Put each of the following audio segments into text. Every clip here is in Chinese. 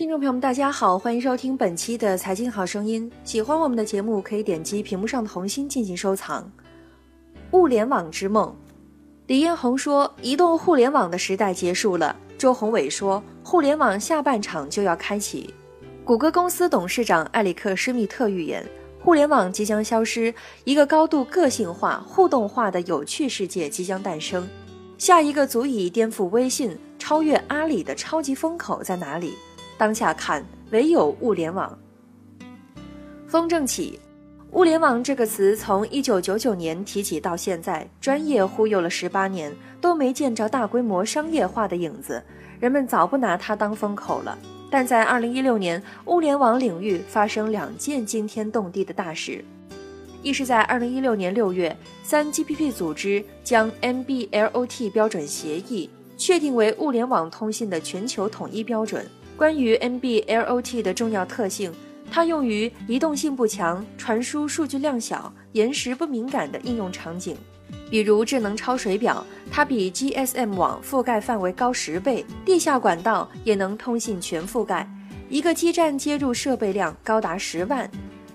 听众朋友们，大家好，欢迎收听本期的《财经好声音》。喜欢我们的节目，可以点击屏幕上的红心进行收藏。物联网之梦，李彦宏说：“移动互联网的时代结束了。”周鸿祎说：“互联网下半场就要开启。”谷歌公司董事长埃里克·施密特预言，互联网即将消失，一个高度个性化、互动化的有趣世界即将诞生。下一个足以颠覆微信、超越阿里的超级风口在哪里？当下看，唯有物联网。风正起，物联网这个词从一九九九年提起到现在，专业忽悠了十八年，都没见着大规模商业化的影子，人们早不拿它当风口了。但在二零一六年，物联网领域发生两件惊天动地的大事，一是，在二零一六年六月，三 GPP 组织将 MBLOT 标准协议确定为物联网通信的全球统一标准。关于 MBLOT 的重要特性，它用于移动性不强、传输数据量小、延时不敏感的应用场景，比如智能抄水表，它比 GSM 网覆盖范围高十倍，地下管道也能通信全覆盖，一个基站接入设备量高达十万，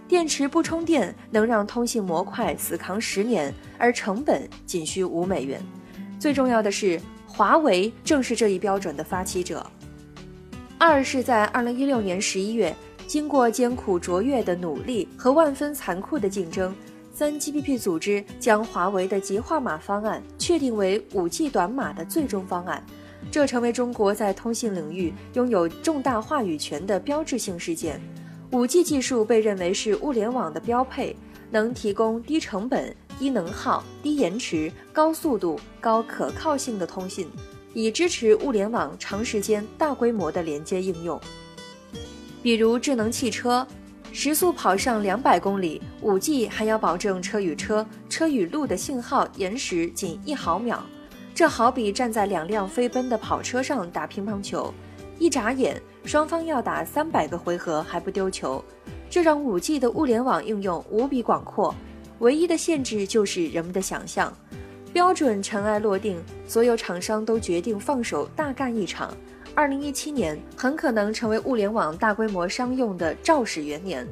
电池不充电能让通信模块死扛十年，而成本仅需五美元。最重要的是，华为正是这一标准的发起者。二是在二零一六年十一月，经过艰苦卓越的努力和万分残酷的竞争，三 GPP 组织将华为的极化码方案确定为五 G 短码的最终方案，这成为中国在通信领域拥有重大话语权的标志性事件。五 G 技术被认为是物联网的标配，能提供低成本、低能耗、低延迟、高速度、高可靠性的通信。以支持物联网长时间、大规模的连接应用，比如智能汽车，时速跑上两百公里，5G 还要保证车与车、车与路的信号延时仅一毫秒。这好比站在两辆飞奔的跑车上打乒乓球，一眨眼双方要打三百个回合还不丢球。这让 5G 的物联网应用无比广阔，唯一的限制就是人们的想象。标准尘埃落定，所有厂商都决定放手大干一场。二零一七年很可能成为物联网大规模商用的肇始元年。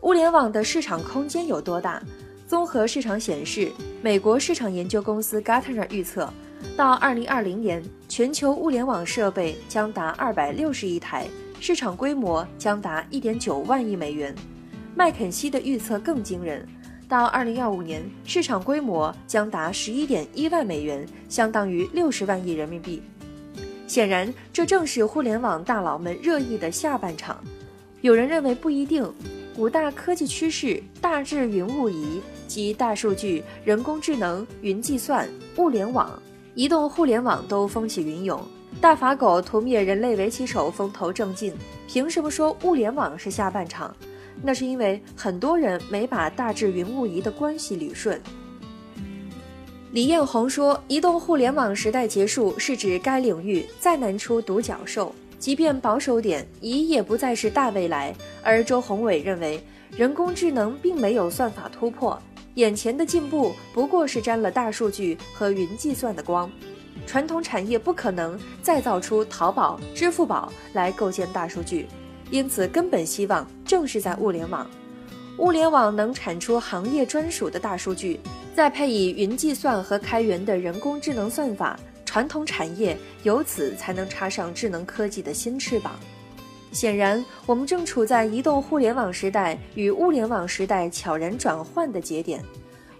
物联网的市场空间有多大？综合市场显示，美国市场研究公司 Gartner 预测，到二零二零年，全球物联网设备将达二百六十亿台，市场规模将达一点九万亿美元。麦肯锡的预测更惊人。到二零二五年，市场规模将达十一点一万美元，相当于六十万亿人民币。显然，这正是互联网大佬们热议的下半场。有人认为不一定。五大科技趋势大致云物移及大数据、人工智能、云计算、物联网、移动互联网都风起云涌。大法狗屠灭人类围棋手风头正劲，凭什么说物联网是下半场？那是因为很多人没把大智云物移的关系捋顺。李彦宏说：“移动互联网时代结束，是指该领域再难出独角兽，即便保守点，移也不再是大未来。”而周鸿祎认为，人工智能并没有算法突破，眼前的进步不过是沾了大数据和云计算的光，传统产业不可能再造出淘宝、支付宝来构建大数据。因此，根本希望正是在物联网。物联网能产出行业专属的大数据，再配以云计算和开源的人工智能算法，传统产业由此才能插上智能科技的新翅膀。显然，我们正处在移动互联网时代与物联网时代悄然转换的节点。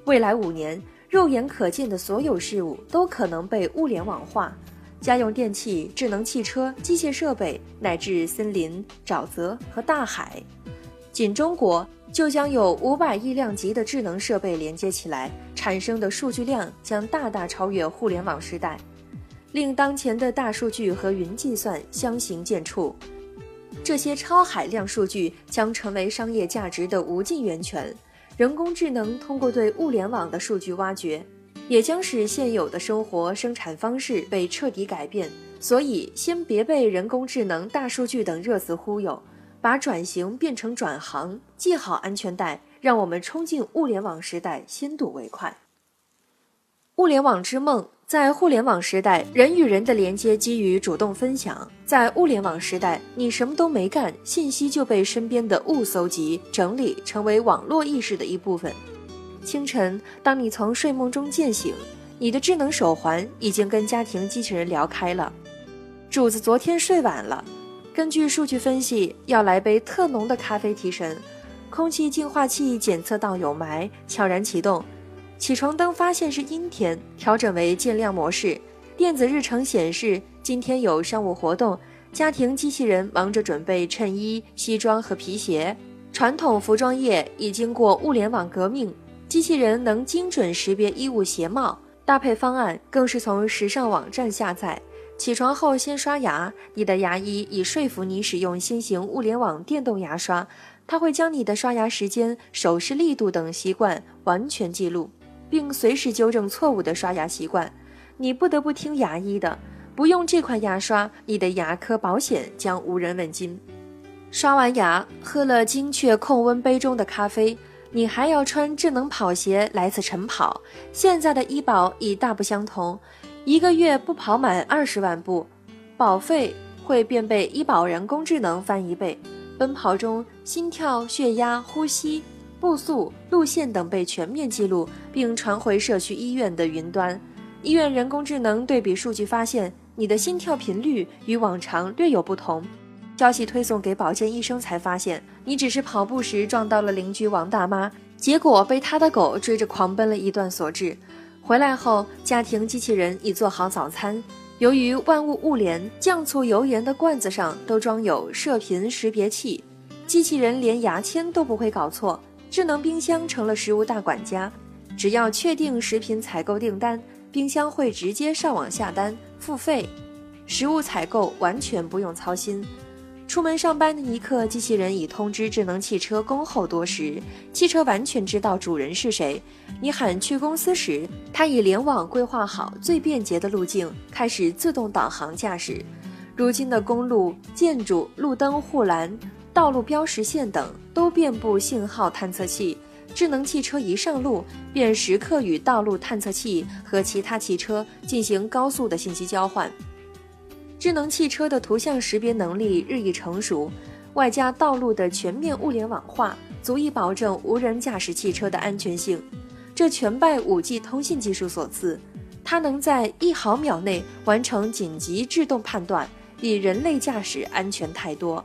未来五年，肉眼可见的所有事物都可能被物联网化。家用电器、智能汽车、机械设备，乃至森林、沼泽和大海，仅中国就将有五百亿量级的智能设备连接起来，产生的数据量将大大超越互联网时代，令当前的大数据和云计算相形见绌。这些超海量数据将成为商业价值的无尽源泉。人工智能通过对物联网的数据挖掘。也将使现有的生活生产方式被彻底改变，所以先别被人工智能、大数据等热词忽悠，把转型变成转行，系好安全带，让我们冲进物联网时代，先睹为快。物联网之梦，在互联网时代，人与人的连接基于主动分享；在物联网时代，你什么都没干，信息就被身边的物搜集、整理，成为网络意识的一部分。清晨，当你从睡梦中渐醒，你的智能手环已经跟家庭机器人聊开了。主子昨天睡晚了，根据数据分析，要来杯特浓的咖啡提神。空气净化器检测到有霾，悄然启动。起床灯发现是阴天，调整为渐亮模式。电子日程显示今天有商务活动，家庭机器人忙着准备衬衣、西装和皮鞋。传统服装业已经过物联网革命，机器人能精准识别衣物鞋帽，搭配方案更是从时尚网站下载。起床后先刷牙，你的牙医已说服你使用新型物联网电动牙刷，它会将你的刷牙时间、手势力度等习惯完全记录。并随时纠正错误的刷牙习惯，你不得不听牙医的。不用这款牙刷，你的牙科保险将无人问津。刷完牙，喝了精确控温杯中的咖啡，你还要穿智能跑鞋来次晨跑。现在的医保已大不相同，一个月不跑满二十万步，保费会便被医保人工智能翻一倍。奔跑中，心跳、血压、呼吸。步速、路线等被全面记录，并传回社区医院的云端。医院人工智能对比数据发现，你的心跳频率与往常略有不同。消息推送给保健医生，才发现你只是跑步时撞到了邻居王大妈，结果被他的狗追着狂奔了一段所致。回来后，家庭机器人已做好早餐。由于万物物联，酱醋油盐的罐子上都装有射频识别器，机器人连牙签都不会搞错。智能冰箱成了食物大管家，只要确定食品采购订单，冰箱会直接上网下单付费，食物采购完全不用操心。出门上班的一刻，机器人已通知智能汽车恭候多时，汽车完全知道主人是谁。你喊去公司时，它已联网规划好最便捷的路径，开始自动导航驾驶。如今的公路、建筑、路灯、护栏。道路标识线等都遍布信号探测器，智能汽车一上路便时刻与道路探测器和其他汽车进行高速的信息交换。智能汽车的图像识别能力日益成熟，外加道路的全面物联网化，足以保证无人驾驶汽车的安全性。这全拜 5G 通信技术所赐，它能在一毫秒内完成紧急制动判断，比人类驾驶安全太多。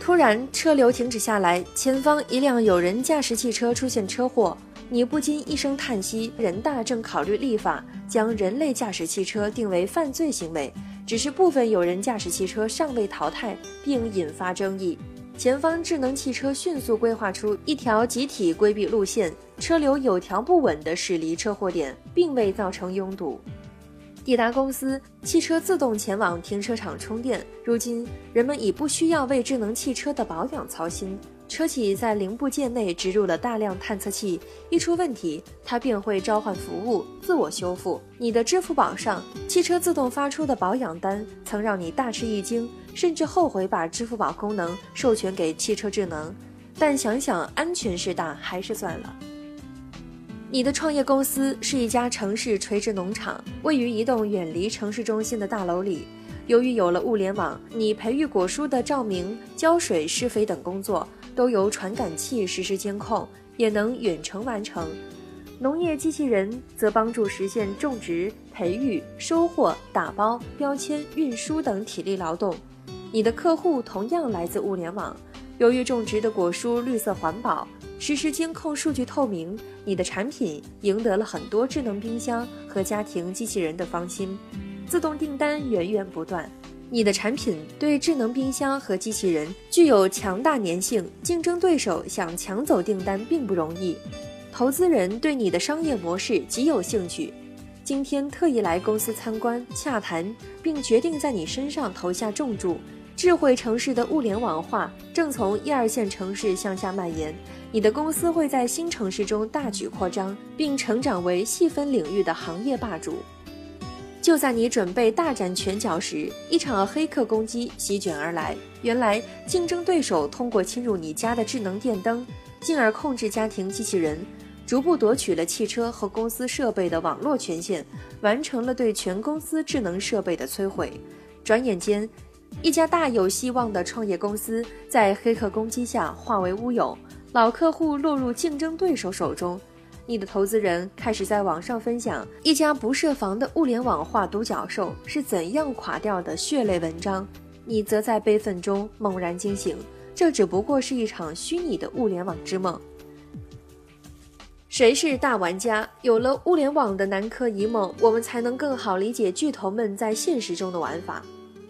突然，车流停止下来，前方一辆有人驾驶汽车出现车祸，你不禁一声叹息。人大正考虑立法，将人类驾驶汽车定为犯罪行为，只是部分有人驾驶汽车尚未淘汰，并引发争议。前方智能汽车迅速规划出一条集体规避路线，车流有条不紊地驶离车祸点，并未造成拥堵。抵达公司，汽车自动前往停车场充电。如今，人们已不需要为智能汽车的保养操心。车企在零部件内植入了大量探测器，一出问题，它便会召唤服务自我修复。你的支付宝上，汽车自动发出的保养单，曾让你大吃一惊，甚至后悔把支付宝功能授权给汽车智能。但想想安全是大，还是算了。你的创业公司是一家城市垂直农场，位于一栋远离城市中心的大楼里。由于有了物联网，你培育果蔬的照明、浇水、施肥等工作都由传感器实时监控，也能远程完成。农业机器人则帮助实现种植、培育、收获、打包、标签、运输等体力劳动。你的客户同样来自物联网，由于种植的果蔬绿色环保。实时监控数据透明，你的产品赢得了很多智能冰箱和家庭机器人的芳心，自动订单源源不断。你的产品对智能冰箱和机器人具有强大粘性，竞争对手想抢走订单并不容易。投资人对你的商业模式极有兴趣，今天特意来公司参观洽谈，并决定在你身上投下重注。智慧城市的物联网化正从一二线城市向下蔓延。你的公司会在新城市中大举扩张，并成长为细分领域的行业霸主。就在你准备大展拳脚时，一场黑客攻击席卷而来。原来，竞争对手通过侵入你家的智能电灯，进而控制家庭机器人，逐步夺取了汽车和公司设备的网络权限，完成了对全公司智能设备的摧毁。转眼间，一家大有希望的创业公司在黑客攻击下化为乌有，老客户落入竞争对手手中。你的投资人开始在网上分享一家不设防的物联网化独角兽是怎样垮掉的血泪文章，你则在悲愤中猛然惊醒，这只不过是一场虚拟的物联网之梦。谁是大玩家？有了物联网的南柯一梦，我们才能更好理解巨头们在现实中的玩法。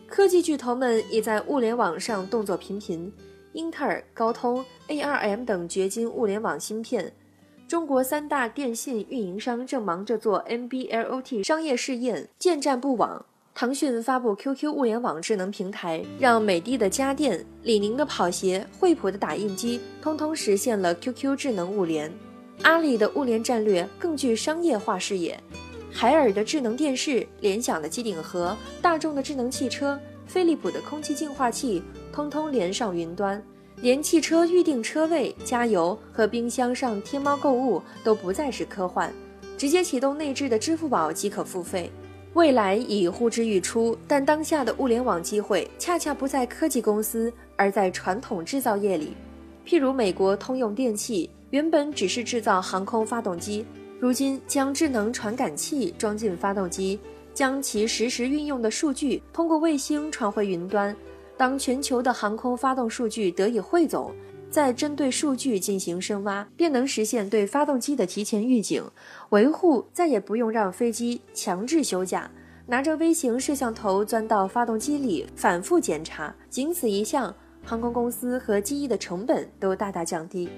科技巨头们也在物联网上动作频频，英特尔、高通、ARM 等掘金物联网芯片。中国三大电信运营商正忙着做 NB-IoT 商业试验，建站不网。腾讯发布 QQ 物联网智能平台，让美的的家电、李宁的跑鞋、惠普的打印机，通通实现了 QQ 智能物联。阿里的物联战略更具商业化视野，海尔的智能电视、联想的机顶盒、大众的智能汽车、飞利浦的空气净化器，通通连上云端。连汽车预订车位、加油和冰箱上天猫购物都不再是科幻，直接启动内置的支付宝即可付费。未来已呼之欲出，但当下的物联网机会恰恰不在科技公司，而在传统制造业里。譬如美国通用电气，原本只是制造航空发动机，如今将智能传感器装进发动机，将其实时运用的数据通过卫星传回云端。当全球的航空发动数据得以汇总，再针对数据进行深挖，便能实现对发动机的提前预警、维护，再也不用让飞机强制休假，拿着微型摄像头钻到发动机里反复检查。仅此一项，航空公司和机翼的成本都大大降低。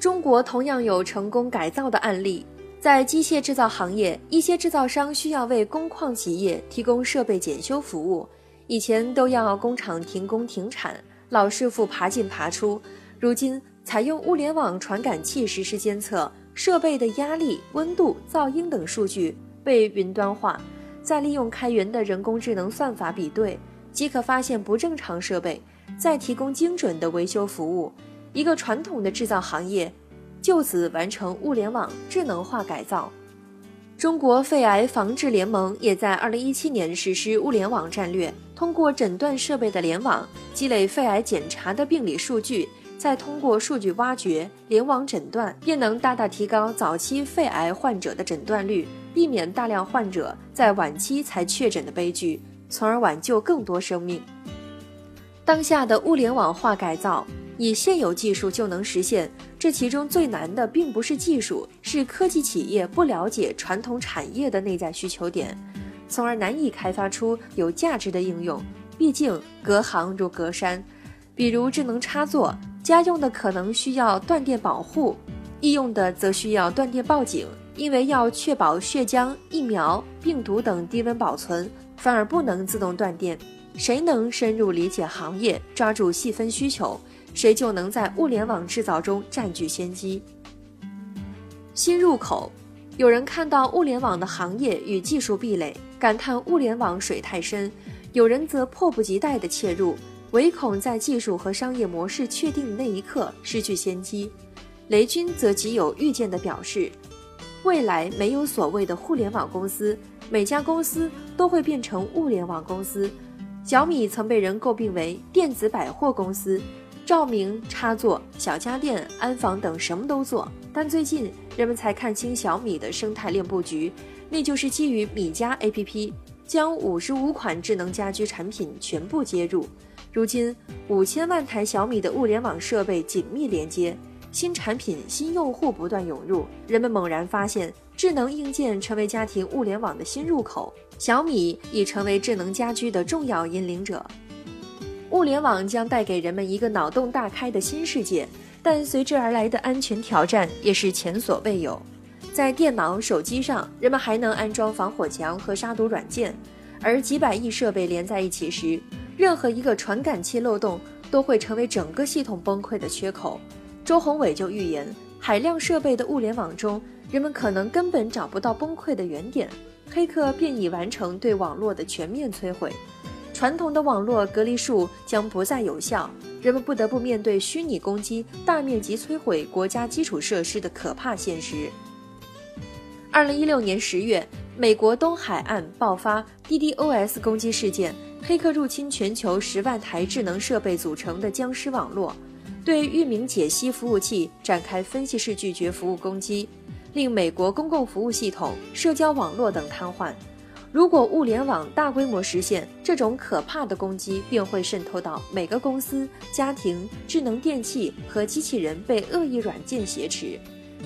中国同样有成功改造的案例，在机械制造行业，一些制造商需要为工矿企业提供设备检修服务。以前都要工厂停工停产，老师傅爬进爬出。如今采用物联网传感器实时监测设备的压力、温度、噪音等数据，被云端化，再利用开源的人工智能算法比对，即可发现不正常设备，再提供精准的维修服务。一个传统的制造行业，就此完成物联网智能化改造。中国肺癌防治联盟也在2017年实施物联网战略，通过诊断设备的联网，积累肺癌检查的病理数据，再通过数据挖掘、联网诊断，便能大大提高早期肺癌患者的诊断率，避免大量患者在晚期才确诊的悲剧，从而挽救更多生命。当下的物联网化改造。以现有技术就能实现，这其中最难的并不是技术，是科技企业不了解传统产业的内在需求点，从而难以开发出有价值的应用。毕竟隔行如隔山，比如智能插座，家用的可能需要断电保护，医用的则需要断电报警，因为要确保血浆、疫苗、病毒等低温保存，反而不能自动断电。谁能深入理解行业，抓住细分需求？谁就能在物联网制造中占据先机。新入口，有人看到物联网的行业与技术壁垒，感叹物联网水太深；有人则迫不及待地切入，唯恐在技术和商业模式确定的那一刻失去先机。雷军则极有预见地表示，未来没有所谓的互联网公司，每家公司都会变成物联网公司。小米曾被人诟病为电子百货公司。照明、插座、小家电、安防等什么都做，但最近人们才看清小米的生态链布局，那就是基于米家 APP，将五十五款智能家居产品全部接入。如今五千万台小米的物联网设备紧密连接，新产品、新用户不断涌入，人们猛然发现，智能硬件成为家庭物联网的新入口，小米已成为智能家居的重要引领者。物联网将带给人们一个脑洞大开的新世界，但随之而来的安全挑战也是前所未有。在电脑、手机上，人们还能安装防火墙和杀毒软件，而几百亿设备连在一起时，任何一个传感器漏洞都会成为整个系统崩溃的缺口。周宏伟就预言，海量设备的物联网中，人们可能根本找不到崩溃的原点，黑客便已完成对网络的全面摧毁。传统的网络隔离术将不再有效，人们不得不面对虚拟攻击大面积摧毁国家基础设施的可怕现实。二零一六年十月，美国东海岸爆发 DDoS 攻击事件，黑客入侵全球十万台智能设备组成的僵尸网络，对域名解析服务器展开分析式拒绝服务攻击，令美国公共服务系统、社交网络等瘫痪。如果物联网大规模实现，这种可怕的攻击便会渗透到每个公司、家庭、智能电器和机器人被恶意软件挟持，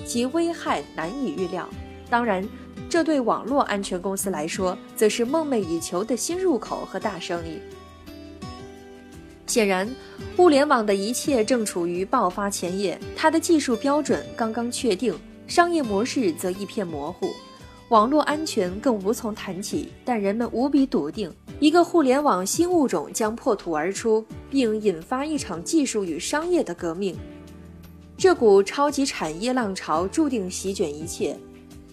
其危害难以预料。当然，这对网络安全公司来说，则是梦寐以求的新入口和大生意。显然，物联网的一切正处于爆发前夜，它的技术标准刚刚确定，商业模式则一片模糊。网络安全更无从谈起，但人们无比笃定，一个互联网新物种将破土而出，并引发一场技术与商业的革命。这股超级产业浪潮注定席卷一切，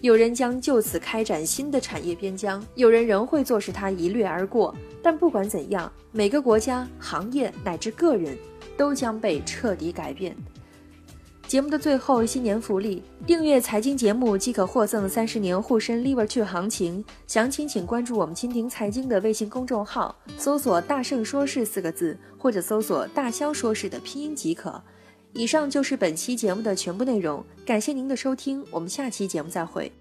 有人将就此开展新的产业边疆，有人仍会坐视它一掠而过。但不管怎样，每个国家、行业乃至个人都将被彻底改变。节目的最后，新年福利：订阅财经节目即可获赠三十年沪深 Liver 去行情。详情请关注我们蜻蜓财经的微信公众号，搜索“大圣说事”四个字，或者搜索“大肖说事”的拼音即可。以上就是本期节目的全部内容，感谢您的收听，我们下期节目再会。